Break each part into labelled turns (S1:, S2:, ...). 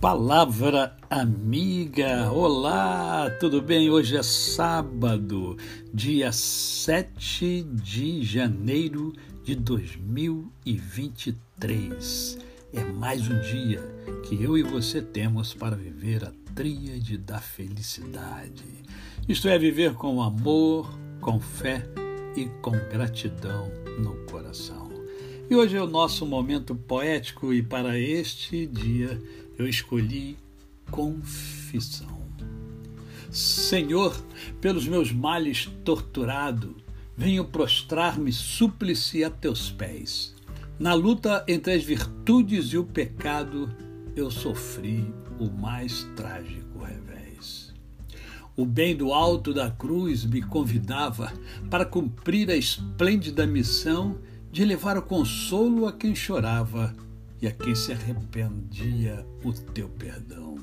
S1: Palavra amiga, olá, tudo bem? Hoje é sábado, dia 7 de janeiro de 2023. É mais um dia que eu e você temos para viver a tríade da felicidade. Isto é, viver com amor, com fé e com gratidão no coração. E hoje é o nosso momento poético e para este dia eu escolhi confissão. Senhor, pelos meus males torturado, venho prostrar-me súplice a teus pés. Na luta entre as virtudes e o pecado, eu sofri o mais trágico revés. O bem do alto da cruz me convidava para cumprir a esplêndida missão de levar o consolo a quem chorava e a quem se arrependia o teu perdão.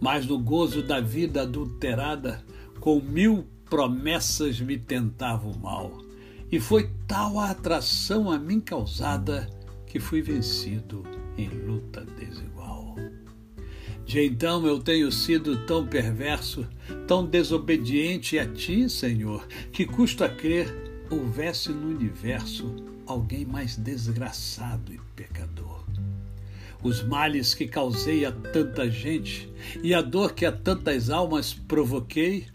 S1: Mas no gozo da vida adulterada, com mil promessas me tentava o mal, e foi tal a atração a mim causada que fui vencido em luta desigual. De então eu tenho sido tão perverso, tão desobediente a ti, Senhor, que custa crer houvesse no universo alguém mais desgraçado e pecador. Os males que causei a tanta gente e a dor que a tantas almas provoquei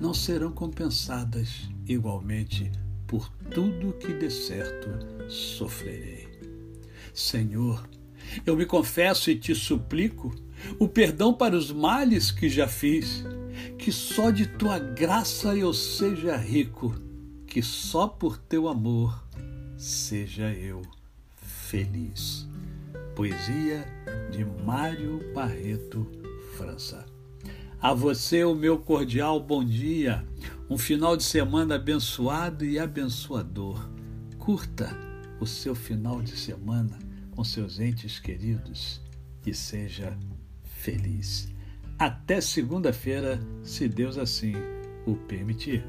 S1: não serão compensadas igualmente por tudo que de certo sofrerei. Senhor, eu me confesso e te suplico o perdão para os males que já fiz, que só de tua graça eu seja rico que só por teu amor seja eu feliz. Poesia de Mário Barreto França. A você o meu cordial bom dia, um final de semana abençoado e abençoador. Curta o seu final de semana com seus entes queridos e seja feliz. Até segunda-feira, se Deus assim o permitir.